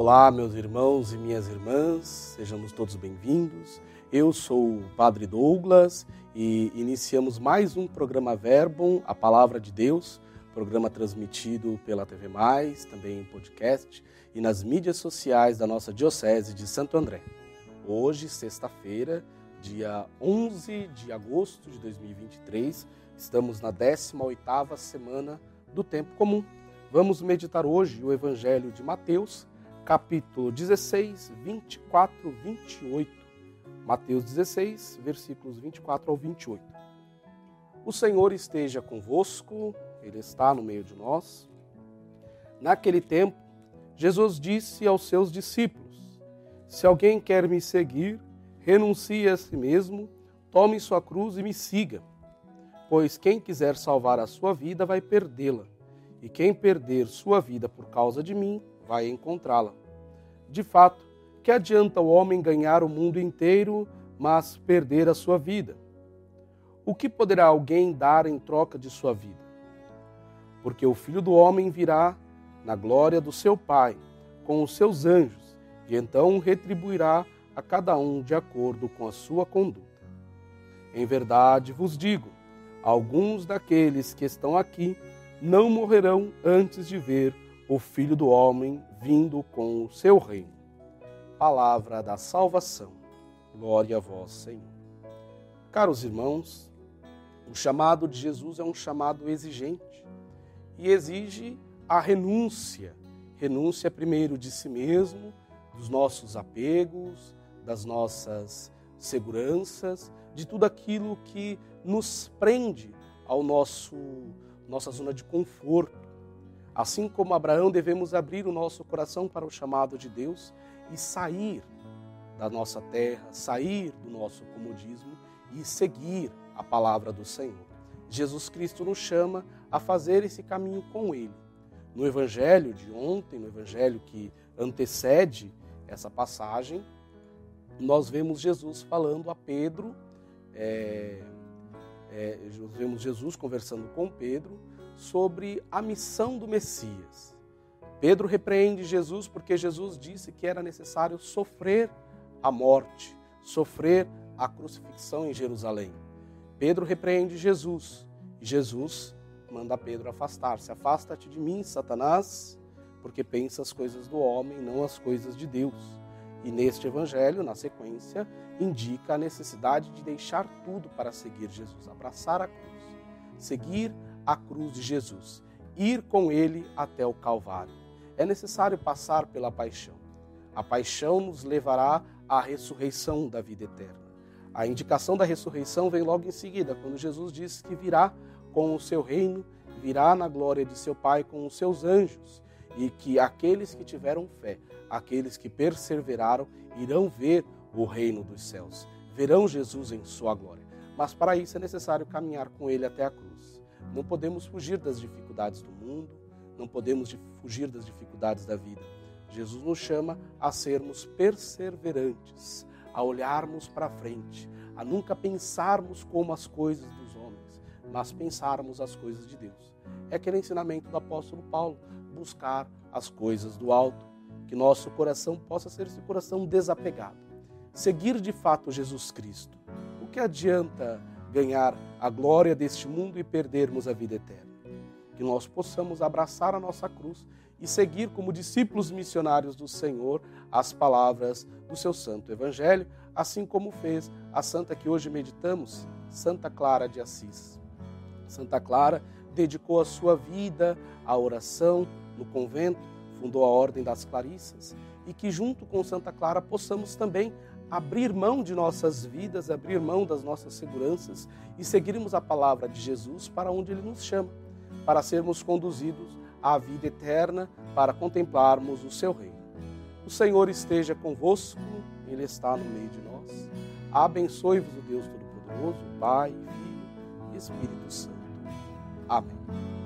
Olá, meus irmãos e minhas irmãs, sejamos todos bem-vindos. Eu sou o Padre Douglas e iniciamos mais um programa Verbum, a Palavra de Deus, programa transmitido pela TV Mais, também em podcast e nas mídias sociais da nossa Diocese de Santo André. Hoje, sexta-feira, dia 11 de agosto de 2023, estamos na 18ª semana do tempo comum. Vamos meditar hoje o Evangelho de Mateus, capítulo 16, 24, 28. Mateus 16, versículos 24 ao 28. O Senhor esteja convosco, Ele está no meio de nós. Naquele tempo, Jesus disse aos seus discípulos: Se alguém quer me seguir, renuncie a si mesmo, tome sua cruz e me siga. Pois quem quiser salvar a sua vida vai perdê-la, e quem perder sua vida por causa de mim vai encontrá-la. De fato, que adianta o homem ganhar o mundo inteiro, mas perder a sua vida? O que poderá alguém dar em troca de sua vida? Porque o filho do homem virá na glória do seu Pai, com os seus anjos, e então retribuirá a cada um de acordo com a sua conduta. Em verdade vos digo: alguns daqueles que estão aqui não morrerão antes de ver o Filho do Homem vindo com o seu reino. Palavra da salvação. Glória a vós, Senhor. Caros irmãos, o chamado de Jesus é um chamado exigente e exige a renúncia. Renúncia primeiro de si mesmo, dos nossos apegos, das nossas seguranças, de tudo aquilo que nos prende ao nosso nossa zona de conforto. Assim como Abraão, devemos abrir o nosso coração para o chamado de Deus e sair da nossa terra, sair do nosso comodismo e seguir a palavra do Senhor. Jesus Cristo nos chama a fazer esse caminho com Ele. No Evangelho de ontem, no Evangelho que antecede essa passagem, nós vemos Jesus falando a Pedro, é, é, vemos Jesus conversando com Pedro sobre a missão do Messias. Pedro repreende Jesus porque Jesus disse que era necessário sofrer a morte, sofrer a crucifixão em Jerusalém. Pedro repreende Jesus e Jesus manda Pedro afastar-se. Afasta-te de mim, Satanás, porque pensa as coisas do homem, não as coisas de Deus. E neste evangelho, na sequência, indica a necessidade de deixar tudo para seguir Jesus, abraçar a cruz, seguir a cruz de Jesus, ir com ele até o Calvário. É necessário passar pela paixão. A paixão nos levará à ressurreição da vida eterna. A indicação da ressurreição vem logo em seguida, quando Jesus diz que virá com o seu reino, virá na glória de seu Pai com os seus anjos e que aqueles que tiveram fé, aqueles que perseveraram, irão ver o reino dos céus, verão Jesus em sua glória. Mas para isso é necessário caminhar com ele até a cruz. Não podemos fugir das dificuldades do mundo, não podemos fugir das dificuldades da vida. Jesus nos chama a sermos perseverantes, a olharmos para frente, a nunca pensarmos como as coisas dos homens, mas pensarmos as coisas de Deus. É aquele ensinamento do apóstolo Paulo buscar as coisas do alto, que nosso coração possa ser esse coração desapegado. Seguir de fato Jesus Cristo. O que adianta ganhar a glória deste mundo e perdermos a vida eterna? Que nós possamos abraçar a nossa cruz e seguir como discípulos missionários do Senhor as palavras do seu santo evangelho, assim como fez a santa que hoje meditamos, Santa Clara de Assis. Santa Clara dedicou a sua vida à oração no convento, fundou a Ordem das Clarissas e que, junto com Santa Clara, possamos também abrir mão de nossas vidas, abrir mão das nossas seguranças e seguirmos a palavra de Jesus para onde Ele nos chama, para sermos conduzidos à vida eterna, para contemplarmos o Seu reino. O Senhor esteja convosco, Ele está no meio de nós. Abençoe-vos o Deus Todo-Poderoso, Pai, Filho e Espírito Santo. Amém.